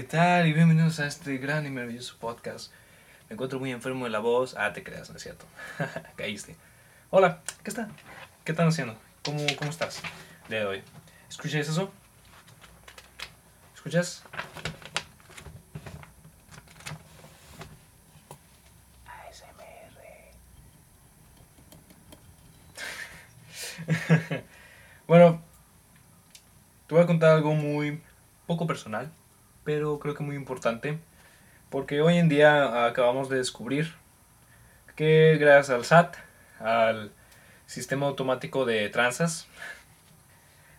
¿qué tal? Y bienvenidos a este gran y maravilloso podcast. Me encuentro muy enfermo de la voz. Ah, te creas, no es cierto. Caíste. Hola, ¿qué está? ¿Qué están haciendo? ¿Cómo, cómo estás de hoy? ¿Escuchas eso? ¿Escuchas? ASMR. bueno, te voy a contar algo muy poco personal, pero creo que muy importante, porque hoy en día acabamos de descubrir que gracias al SAT, al sistema automático de tranzas,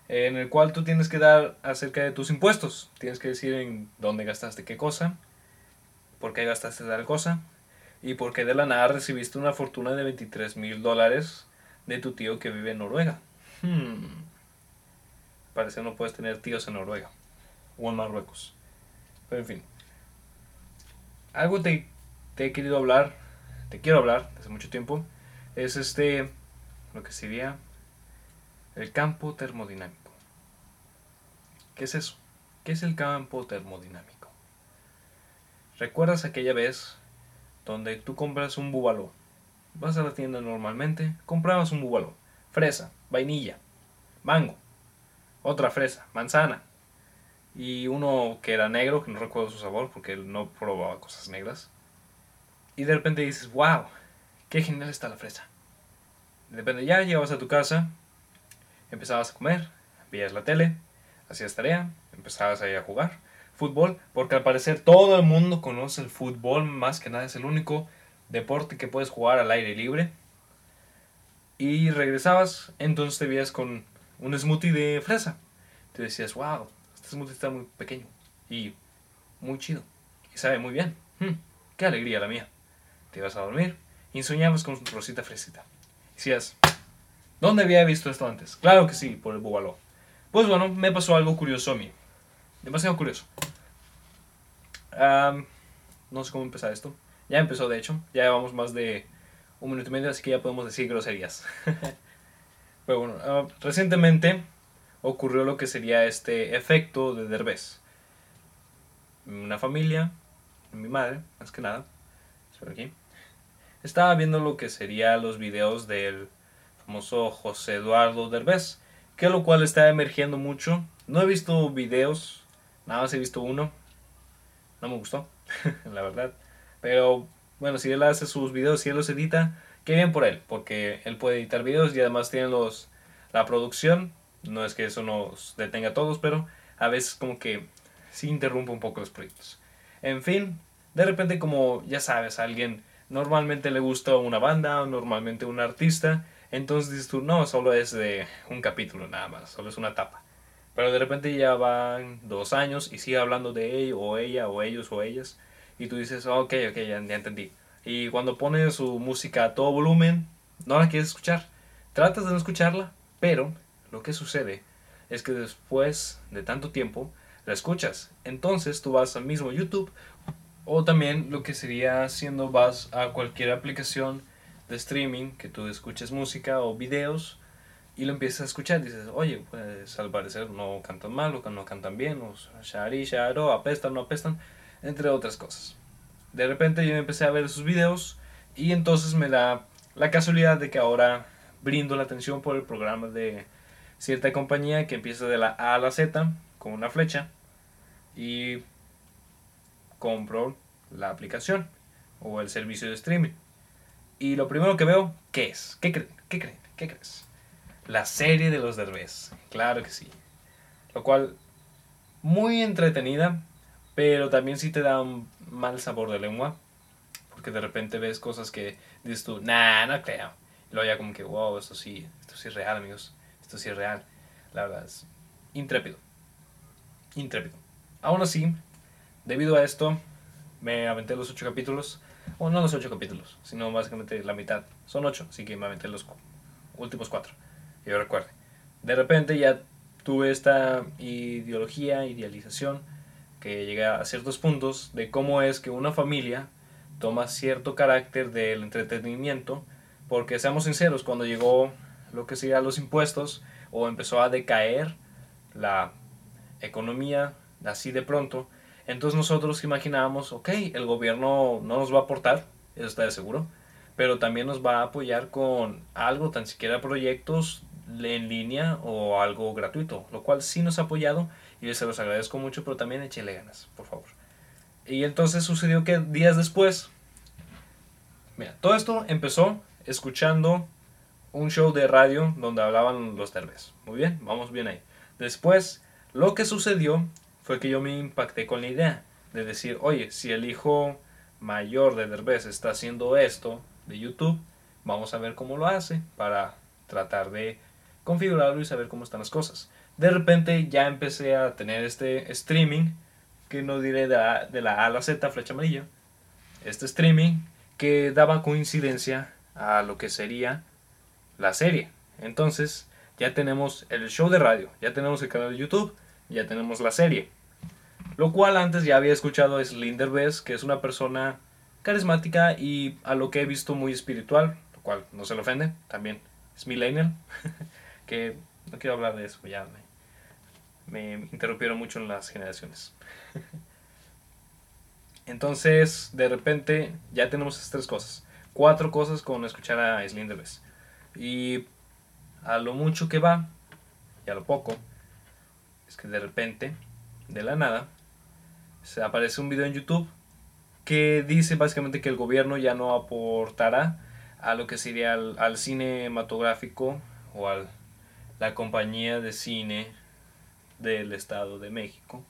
en el cual tú tienes que dar acerca de tus impuestos, tienes que decir en dónde gastaste qué cosa, por qué gastaste tal cosa, y por qué de la nada recibiste una fortuna de 23 mil dólares de tu tío que vive en Noruega. Hmm. Parece que no puedes tener tíos en Noruega o en Marruecos. Pero en fin. Algo te, te he querido hablar, te quiero hablar desde mucho tiempo, es este, lo que sería el campo termodinámico. ¿Qué es eso? ¿Qué es el campo termodinámico? ¿Recuerdas aquella vez donde tú compras un búbalo? Vas a la tienda normalmente, comprabas un búbalo, fresa, vainilla, mango, otra fresa, manzana, y uno que era negro, que no recuerdo su sabor porque él no probaba cosas negras. Y de repente dices, wow, qué genial está la fresa. De repente ya llegabas a tu casa, empezabas a comer, veías la tele, hacías tarea, empezabas ahí a jugar fútbol, porque al parecer todo el mundo conoce el fútbol, más que nada es el único deporte que puedes jugar al aire libre. Y regresabas, entonces te veías con un smoothie de fresa. Te decías, wow, este smoothie está muy pequeño y muy chido. Y sabe muy bien. Hmm, qué alegría la mía. Te ibas a dormir y soñabas con Rosita Fresita. Decías, ¿dónde había visto esto antes? Claro que sí, por el búbalo. Pues bueno, me pasó algo curioso a mí. Demasiado curioso. no sé cómo empezar esto. Ya empezó, de hecho. Ya llevamos más de un minuto y medio, así que ya podemos decir groserías. Pero bueno, ah, recientemente ocurrió lo que sería este efecto de Derbez. Una familia, mi madre, más que nada, aquí, estaba viendo lo que sería los videos del famoso José Eduardo Derbez, que lo cual está emergiendo mucho. No he visto videos, nada más he visto uno. No me gustó, la verdad. Pero bueno, si él hace sus videos, si él los edita, qué bien por él, porque él puede editar videos y además tiene los, la producción no es que eso nos detenga a todos, pero a veces como que sí interrumpe un poco los proyectos. En fin, de repente como ya sabes, a alguien normalmente le gusta una banda o normalmente un artista, entonces dices tú, no, solo es de un capítulo nada más, solo es una etapa. Pero de repente ya van dos años y sigue hablando de él o ella o ellos o ellas y tú dices, ok, ok, ya, ya entendí. Y cuando pone su música a todo volumen, no la quieres escuchar. Tratas de no escucharla, pero lo que sucede es que después de tanto tiempo la escuchas. Entonces tú vas al mismo YouTube o también lo que sería haciendo vas a cualquier aplicación de streaming que tú escuches música o videos y lo empiezas a escuchar. Dices, oye, pues al parecer no cantan mal o no cantan bien, o shari, sharo, apestan, no apestan, entre otras cosas. De repente yo empecé a ver sus videos y entonces me da la casualidad de que ahora brindo la atención por el programa de cierta compañía que empieza de la A a la Z con una flecha y compro la aplicación o el servicio de streaming. Y lo primero que veo, ¿qué es? ¿Qué creen? ¿Qué creen? ¿Qué crees? La serie de los derbés. Claro que sí. Lo cual, muy entretenida, pero también sí te da un mal sabor de lengua. Porque de repente ves cosas que dices tú, nah, no creo. Y luego ya como que, wow, esto sí, esto sí es real, amigos esto sí es real. La verdad es intrépido. Intrépido. Aún así, debido a esto, me aventé los ocho capítulos. O no los ocho capítulos, sino básicamente la mitad. Son ocho, así que me aventé los últimos cuatro. Que yo recuerde. De repente ya tuve esta ideología, idealización, que llegué a ciertos puntos de cómo es que una familia toma cierto carácter del entretenimiento. Porque seamos sinceros, cuando llegó lo que sería los impuestos o empezó a decaer la economía así de pronto, Entonces nosotros imaginábamos, ok, el gobierno no nos va a aportar, eso está de seguro, pero también nos va a apoyar con algo, tan siquiera proyectos en línea o algo gratuito, lo cual sí nos ha apoyado y se los agradezco mucho, pero también échele ganas, por favor. Y entonces sucedió que días después, mira, todo esto empezó escuchando un show de radio donde hablaban los derbes. Muy bien, vamos bien ahí. Después, lo que sucedió fue que yo me impacté con la idea de decir, oye, si el hijo mayor de Derbez está haciendo esto de YouTube, vamos a ver cómo lo hace para tratar de configurarlo y saber cómo están las cosas. De repente ya empecé a tener este streaming, que no diré de la, de la A a la Z, flecha amarilla, este streaming que daba coincidencia a lo que sería la serie. Entonces, ya tenemos el show de radio, ya tenemos el canal de YouTube, ya tenemos la serie. Lo cual antes ya había escuchado es Linder que es una persona carismática y a lo que he visto muy espiritual, lo cual no se le ofende, también es millennial, que no quiero hablar de eso, ya me, me interrumpieron mucho en las generaciones. Entonces, de repente, ya tenemos estas tres cosas. Cuatro cosas con escuchar a Slinder. Y a lo mucho que va, y a lo poco, es que de repente, de la nada, se aparece un video en YouTube que dice básicamente que el gobierno ya no aportará a lo que sería al, al cinematográfico o a la compañía de cine del Estado de México.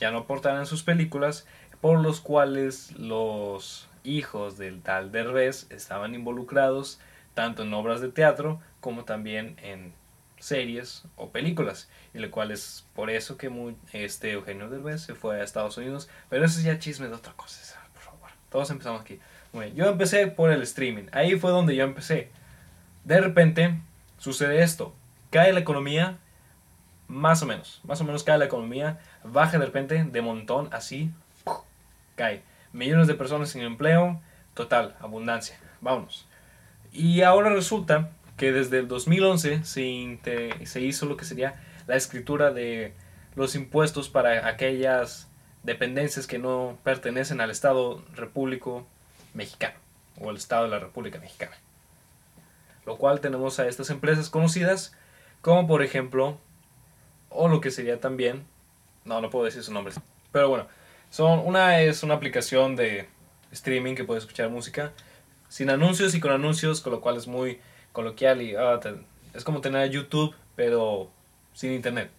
Ya no aportarán sus películas por los cuales los hijos del tal Derbez estaban involucrados tanto en obras de teatro como también en series o películas y lo cual es por eso que este Eugenio Derbez se fue a Estados Unidos. Pero eso es ya chisme de otra cosa por favor. Todos empezamos aquí. Yo empecé por el streaming. Ahí fue donde yo empecé. De repente sucede esto. Cae la economía más o menos más o menos cae la economía baja de repente de montón así cae. Millones de personas sin empleo total abundancia. Vámonos y ahora resulta que desde el 2011 se, se hizo lo que sería la escritura de los impuestos para aquellas dependencias que no pertenecen al Estado Repúblico Mexicano o al Estado de la República Mexicana. Lo cual tenemos a estas empresas conocidas como por ejemplo, o lo que sería también, no, no puedo decir su nombre, pero bueno, son, una es una aplicación de streaming que puede escuchar música sin anuncios y con anuncios, con lo cual es muy coloquial y ah, es como tener YouTube, pero sin internet,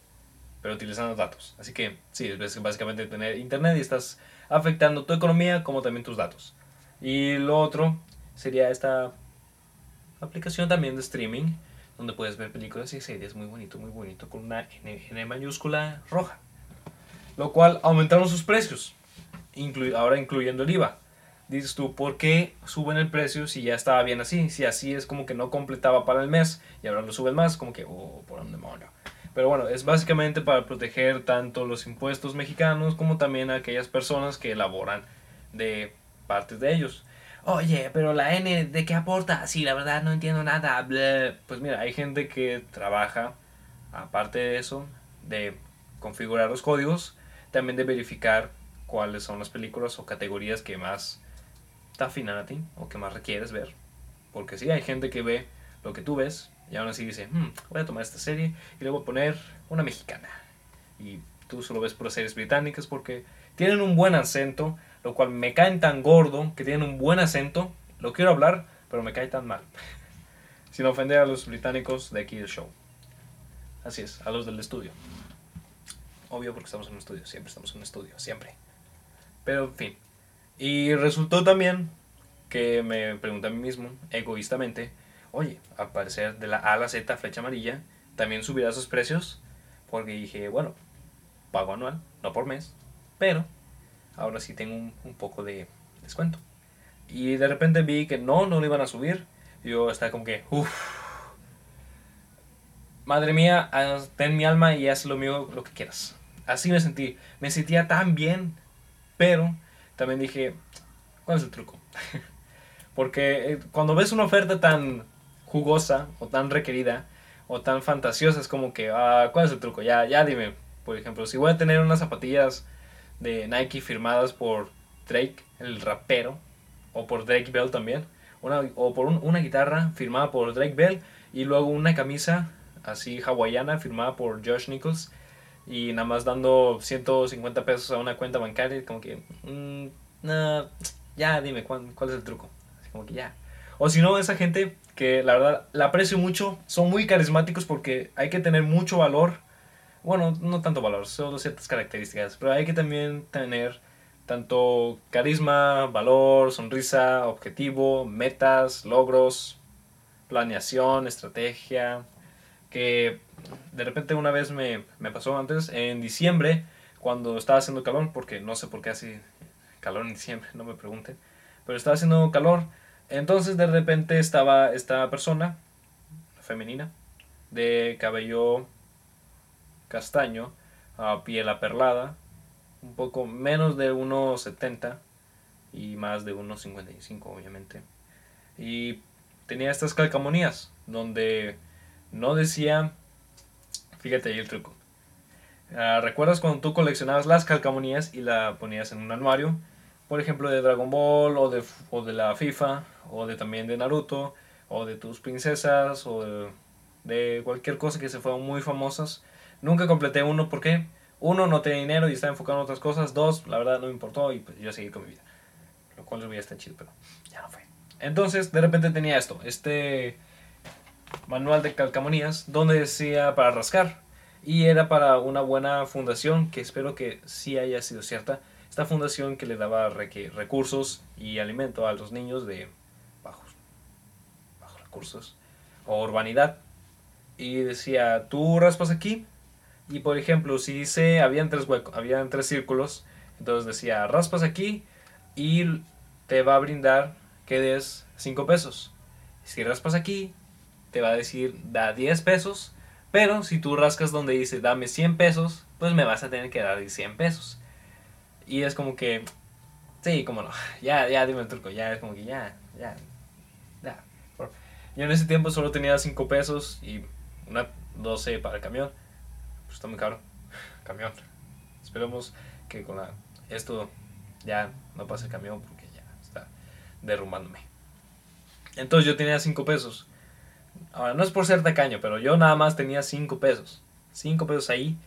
pero utilizando datos. Así que sí, es básicamente tener internet y estás afectando tu economía como también tus datos. Y lo otro sería esta aplicación también de streaming, donde puedes ver películas y series muy bonito, muy bonito, con una N, mayúscula roja. Lo cual aumentaron sus precios, ahora incluyendo el IVA dices tú, ¿por qué suben el precio si ya estaba bien así? Si así es como que no completaba para el mes y ahora lo suben más, como que, oh, por un demonio. Pero bueno, es básicamente para proteger tanto los impuestos mexicanos como también aquellas personas que elaboran de partes de ellos. Oye, pero la N, ¿de qué aporta? Sí, la verdad no entiendo nada. Pues mira, hay gente que trabaja, aparte de eso, de configurar los códigos, también de verificar cuáles son las películas o categorías que más te afinan a ti o que más requieres ver. Porque si hay gente que ve lo que tú ves y aún así dice, hmm, voy a tomar esta serie y le voy a poner una mexicana. Y tú solo ves por series británicas porque tienen un buen acento, lo cual me caen tan gordo que tienen un buen acento. Lo quiero hablar, pero me cae tan mal. Sin ofender a los británicos de aquí del show. Así es, a los del estudio. Obvio porque estamos en un estudio, siempre estamos en un estudio, siempre. Pero en fin, y resultó también que me pregunté a mí mismo, egoístamente, oye, al parecer de la A a la Z, flecha amarilla, también subirá sus precios, porque dije, bueno, pago anual, no por mes, pero ahora sí tengo un, poco de descuento. Y de repente vi que no, no lo iban a subir. Yo estaba como que, uff, madre mía, ten mi alma y haz lo mío, lo que quieras. Así me sentí. Me sentía tan bien, pero también dije, ¿cuál es el truco? Porque eh, cuando ves una oferta tan jugosa o tan requerida o tan fantasiosa, es como que, ah, ¿cuál es el truco? Ya, ya dime, por ejemplo, si voy a tener unas zapatillas de Nike firmadas por Drake, el rapero, o por Drake Bell también, una, o por una guitarra firmada por Drake Bell y luego una camisa así hawaiana firmada por Josh Nichols y nada más dando 150 pesos a una cuenta bancaria, como que, mm, ya dime ¿cuál, cuál es el truco. Así como que ya. O si no, esa gente que la verdad la aprecio mucho, son muy carismáticos porque hay que tener mucho valor. Bueno, no tanto valor, solo ciertas características, pero hay que también tener tanto carisma, valor, sonrisa, objetivo, metas, logros, planeación, estrategia, que de repente una vez me, me pasó antes, en diciembre, cuando estaba haciendo calor, porque no sé por qué hace calor en diciembre, no me pregunten, pero estaba haciendo calor, entonces de repente estaba esta persona, femenina, de cabello castaño, a piel aperlada, un poco menos de 1,70 y más de 1,55 obviamente. Y tenía estas calcamonías donde no decía, fíjate ahí el truco. Ah, ¿Recuerdas cuando tú coleccionabas las calcamonías y la ponías en un anuario? Por ejemplo, de Dragon Ball o de, o de la FIFA o de también de Naruto o de tus princesas o de, cualquier cosa que se fueron muy famosas. Nunca completé uno, ¿por qué? uno, no tenía dinero y estaba enfocado en otras cosas. Dos, la verdad no me importó y pues yo seguí con mi vida. Lo cual hubiera estado chido, pero ya no fue. Entonces, de repente tenía esto, este manual de calcamonías, donde decía para rascar. Y era para una buena fundación, que espero que sí haya sido cierta. Esta fundación que le daba recursos y alimento a los niños de bajos, bajos recursos o urbanidad. Y decía, tú raspas aquí, y por ejemplo, si dice, habían tres huecos, habían tres círculos, entonces decía, raspas aquí y te va a brindar que des 5 pesos. Si raspas aquí, te va a decir, da 10 pesos, pero si tú rascas donde dice, dame 100 pesos, pues me vas a tener que dar 100 pesos. Y es como que, sí, como no, ya, ya, dime el truco, ya, es como que ya, ya, ya. Yo en ese tiempo solo tenía 5 pesos y una 12 para el camión. Pues, está muy caro. Camión. Esperemos que con esto ya no pase el camión porque ya está derrumbándome. Entonces yo tenía 5 pesos. Ahora, no es por ser tacaño, pero yo nada más tenía 5 pesos. 5 pesos ahí.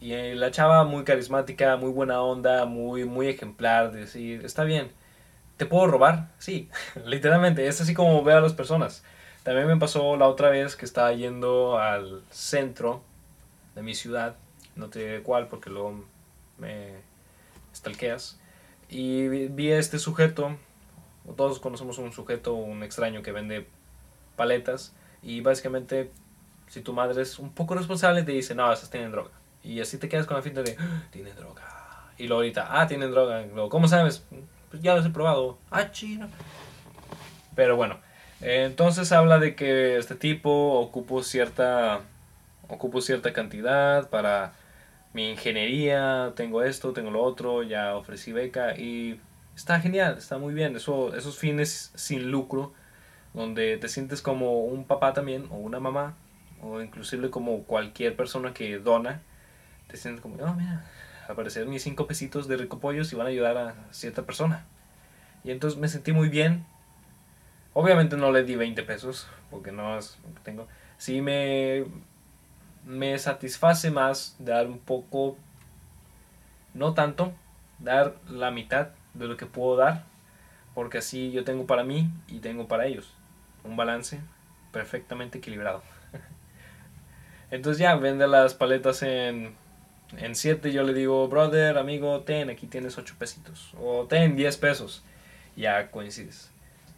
Y eh, la chava muy carismática, muy buena onda, muy, muy ejemplar. decir, está bien, ¿te puedo robar? Sí, literalmente, es así como veo a las personas. También me pasó la otra vez que estaba yendo al centro de mi ciudad, no te diré cuál porque luego me stalkeas, y vi a este sujeto, todos conocemos un sujeto, un extraño que vende paletas, y básicamente si tu madre es un poco responsable te dice, no, esas tienen droga. Y así te quedas con la finta de, ah, tiene droga. Y luego ahorita, ah, tienen droga. Luego, ¿cómo sabes? Pues ya los he probado. Ah, chino. Pero bueno, entonces habla de que este tipo ocupó cierta ocupo cierta cantidad para mi ingeniería, tengo esto, tengo lo otro, ya ofrecí beca y está genial, está muy bien. Eso, esos fines sin lucro, donde te sientes como un papá también, o una mamá, o inclusive como cualquier persona que dona, te sientes como, oh, mira, aparecieron mis cinco pesitos de rico pollos y van a ayudar a cierta persona. Y entonces me sentí muy bien. Obviamente no le di 20 pesos, porque no lo tengo. Sí me me satisface más dar un poco, no tanto, dar la mitad de lo que puedo dar, porque así yo tengo para mí y tengo para ellos. Un balance perfectamente equilibrado. Entonces ya, vende las paletas en, en 7, yo le digo, brother, amigo, ten, aquí tienes 8 pesitos. O ten 10 pesos. Ya coincides.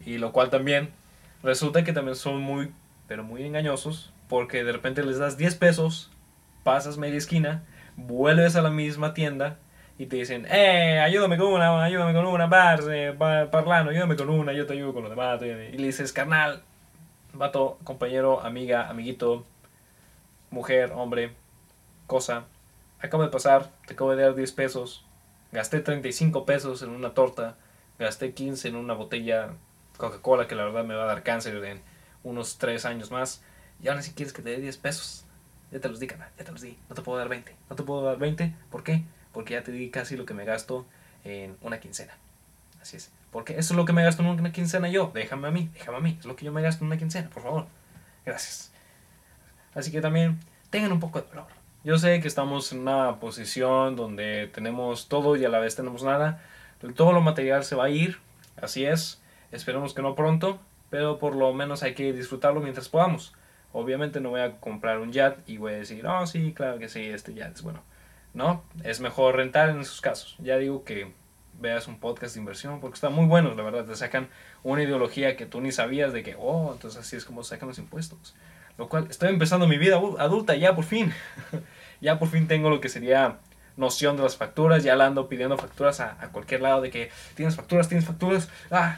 Y lo cual también resulta que también son muy, pero muy engañosos porque de repente les das 10 pesos, pasas media esquina, vuelves a la misma tienda y te dicen, eh, ayúdame con una, ayúdame con una, parce, parlando, ayúdame con una, yo te ayudo con lo demás. Y le dices, carnal, vato, compañero, amiga, amiguito, mujer, hombre, cosa, acabo de pasar, te acabo de dar 10 pesos, gasté 35 pesos en una torta, gasté 15 en una botella Coca-Cola que la verdad me va a dar cáncer en unos 3 años más y ahora si quieres que te dé 10 pesos. Ya te los di, canal, ya te los di. No te puedo dar 20. No te puedo dar 20. ¿Por qué? Porque ya te di casi lo que me gasto en una quincena. Así es. Porque eso es lo que me gasto en una quincena yo. Déjame a mí, déjame a mí. Es lo que yo me gasto en una quincena, por favor. Gracias. Así que también tengan un poco de valor. Yo sé que estamos en una posición donde tenemos todo y a la vez tenemos nada. Todo lo material se va a ir. Así es. Esperemos que no pronto. Pero por lo menos hay que disfrutarlo mientras podamos. Obviamente no voy a comprar un yacht y voy a decir, oh sí, claro que sí, este yacht es bueno. No, es mejor rentar en esos casos. Ya digo que veas un podcast de inversión porque están muy buenos, la verdad. Te sacan una ideología que tú ni sabías de que, oh, entonces así es como sacan los impuestos. Lo cual, estoy empezando mi vida adulta ya por fin. ya por fin tengo lo que sería noción de las facturas. Ya la ando pidiendo facturas a, a cualquier lado de que tienes facturas, tienes facturas. Ah,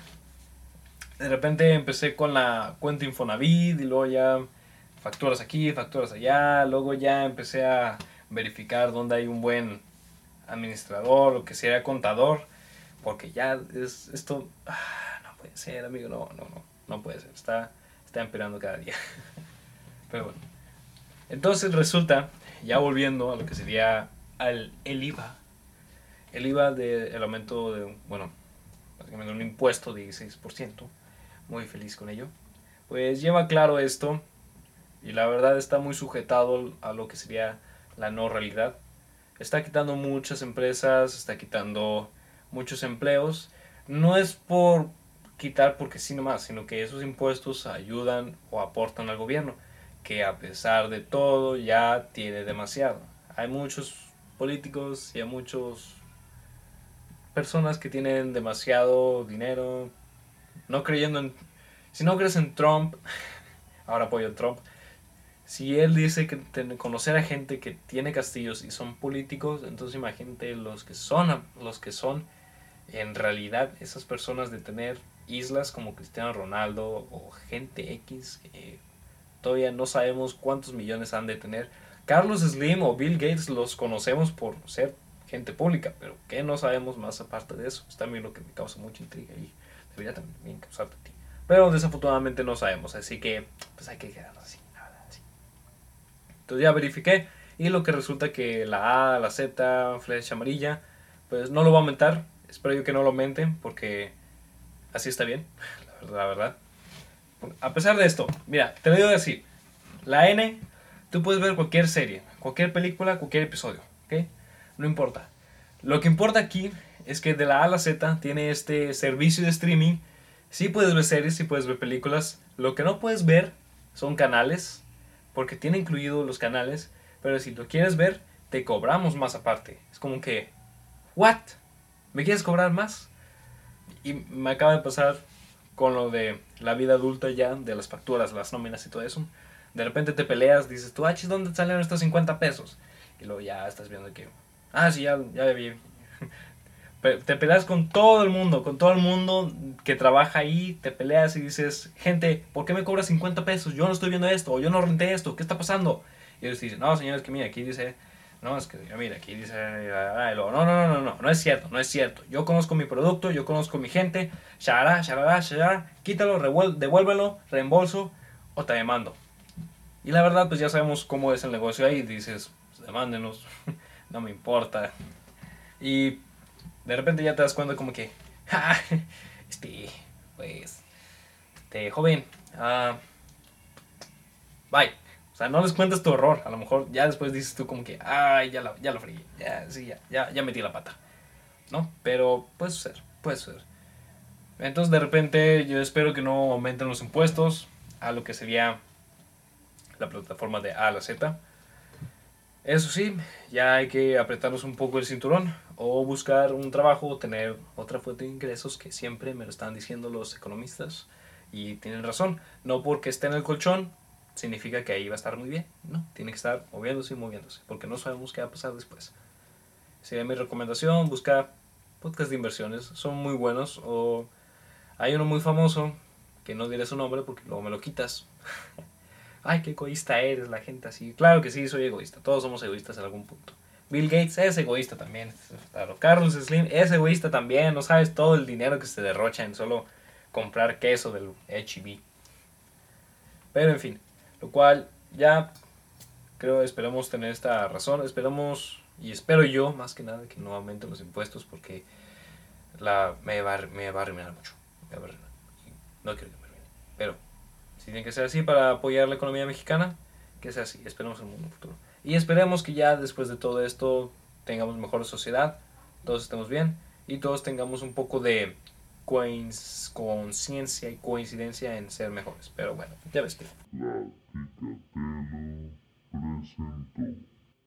de repente empecé con la cuenta Infonavit y luego ya facturas aquí, facturas allá. Luego ya empecé a verificar dónde hay un buen administrador o que sea contador. Porque ya es esto... Ah, no puede ser, amigo. No, no, no. No puede ser. Está, está empeorando cada día. Pero bueno. Entonces resulta, ya volviendo a lo que sería al, el IVA. El IVA del aumento de, bueno, un impuesto de 16%. Muy feliz con ello. Pues lleva claro esto y la verdad está muy sujetado a lo que sería la no realidad. Está quitando muchas empresas, está quitando muchos empleos. No es por quitar porque sí nomás, sino que esos impuestos ayudan o aportan al gobierno, que a pesar de todo ya tiene demasiado. Hay muchos políticos y hay muchos personas que tienen demasiado dinero, no creyendo en... Si no crees en Trump, ahora apoyo a Trump, si él dice que conocer a gente que tiene castillos y son políticos, entonces imagínate los que son, los que son en realidad esas personas de tener islas como Cristiano Ronaldo o gente X, todavía no sabemos cuántos millones han de tener. Carlos Slim o Bill Gates los conocemos por ser gente pública, pero que no sabemos más aparte de eso. Es también lo que me causa mucha intriga y debería también causarte a ti. Pero desafortunadamente no sabemos, así que pues hay que quedarnos así. Entonces ya verifiqué y lo que resulta que la A, la Z, flecha amarilla, pues no lo va a aumentar. Espero yo que no lo aumenten porque así está bien, la verdad. A pesar de esto, mira, te lo digo así. La N, tú puedes ver cualquier serie, cualquier película, cualquier episodio, ¿ok? No importa. Lo que importa aquí es que de la A a la Z tiene este servicio de streaming. Sí puedes ver series, sí puedes ver películas. Lo que no puedes ver son canales porque tiene incluido los canales, pero si lo quieres ver, te cobramos más aparte. Es como que, ¿what? ¿Me quieres cobrar más? Y me acaba de pasar con lo de la vida adulta ya, de las facturas, las nóminas y todo eso. De repente te peleas, dices, tú, ah, ¿dónde salieron estos 50 pesos? Y luego ya estás viendo que, ah, sí, ya, ya vi, te peleas con todo el mundo, con todo el mundo que trabaja ahí, te peleas y dices, gente, ¿por qué me cobras 50 pesos? Yo no estoy viendo esto, yo no renté esto, ¿qué está pasando? Y ellos dicen, no, señores, que mira, aquí dice, no, es que, mira, aquí dice, no, no, no, no, no, no es cierto, no es cierto. Yo conozco mi producto, yo conozco mi gente, shará, shará, shará, quítalo, devuélvelo, reembolso o te demando. Y la verdad, pues ya sabemos cómo es el negocio ahí, dices, pues, demándenos, no me importa. Y de repente ya te das cuenta como que, este, pues, este, joven, uh, bye. O sea, no les cuentas tu error. A lo mejor ya después dices tú como que, ay, ya, ya lo fregué. Ya, sí, ya, ya, ya metí la pata. ¿No? Pero puede ser, puede ser. Entonces de repente yo espero que no aumenten los impuestos a lo que sería la plataforma de A a la Z. Eso sí, ya hay que apretarnos un poco el cinturón o buscar un trabajo o tener otra fuente de ingresos que siempre me lo están diciendo los economistas y tienen razón. No porque esté en el colchón significa que ahí va a estar muy bien. No, tiene que estar moviéndose y moviéndose porque no sabemos qué va a pasar después. Sería mi recomendación, buscar podcasts de inversiones. Son muy buenos o hay uno muy famoso que no diré su nombre porque luego me lo quitas. Ay, qué egoísta eres, la gente así. Claro que sí, soy egoísta. Todos somos egoístas en algún punto. Bill Gates es egoísta también. Claro. Carlos Slim es egoísta también. No sabes todo el dinero que se derrocha en solo comprar queso del HB. Pero en fin, lo cual ya Creo, esperamos tener esta razón. Esperamos, y espero yo, más que nada, que no aumenten los impuestos porque la, me, va, me va a arruinar mucho. Me va a arruinar. No quiero que me arruine. Pero, si tiene que ser así para apoyar la economía mexicana, que sea así. Esperemos en un futuro. Y esperemos que ya después de todo esto tengamos mejor sociedad, todos estemos bien y todos tengamos un poco de conciencia y coincidencia en ser mejores. Pero bueno, ya ves que.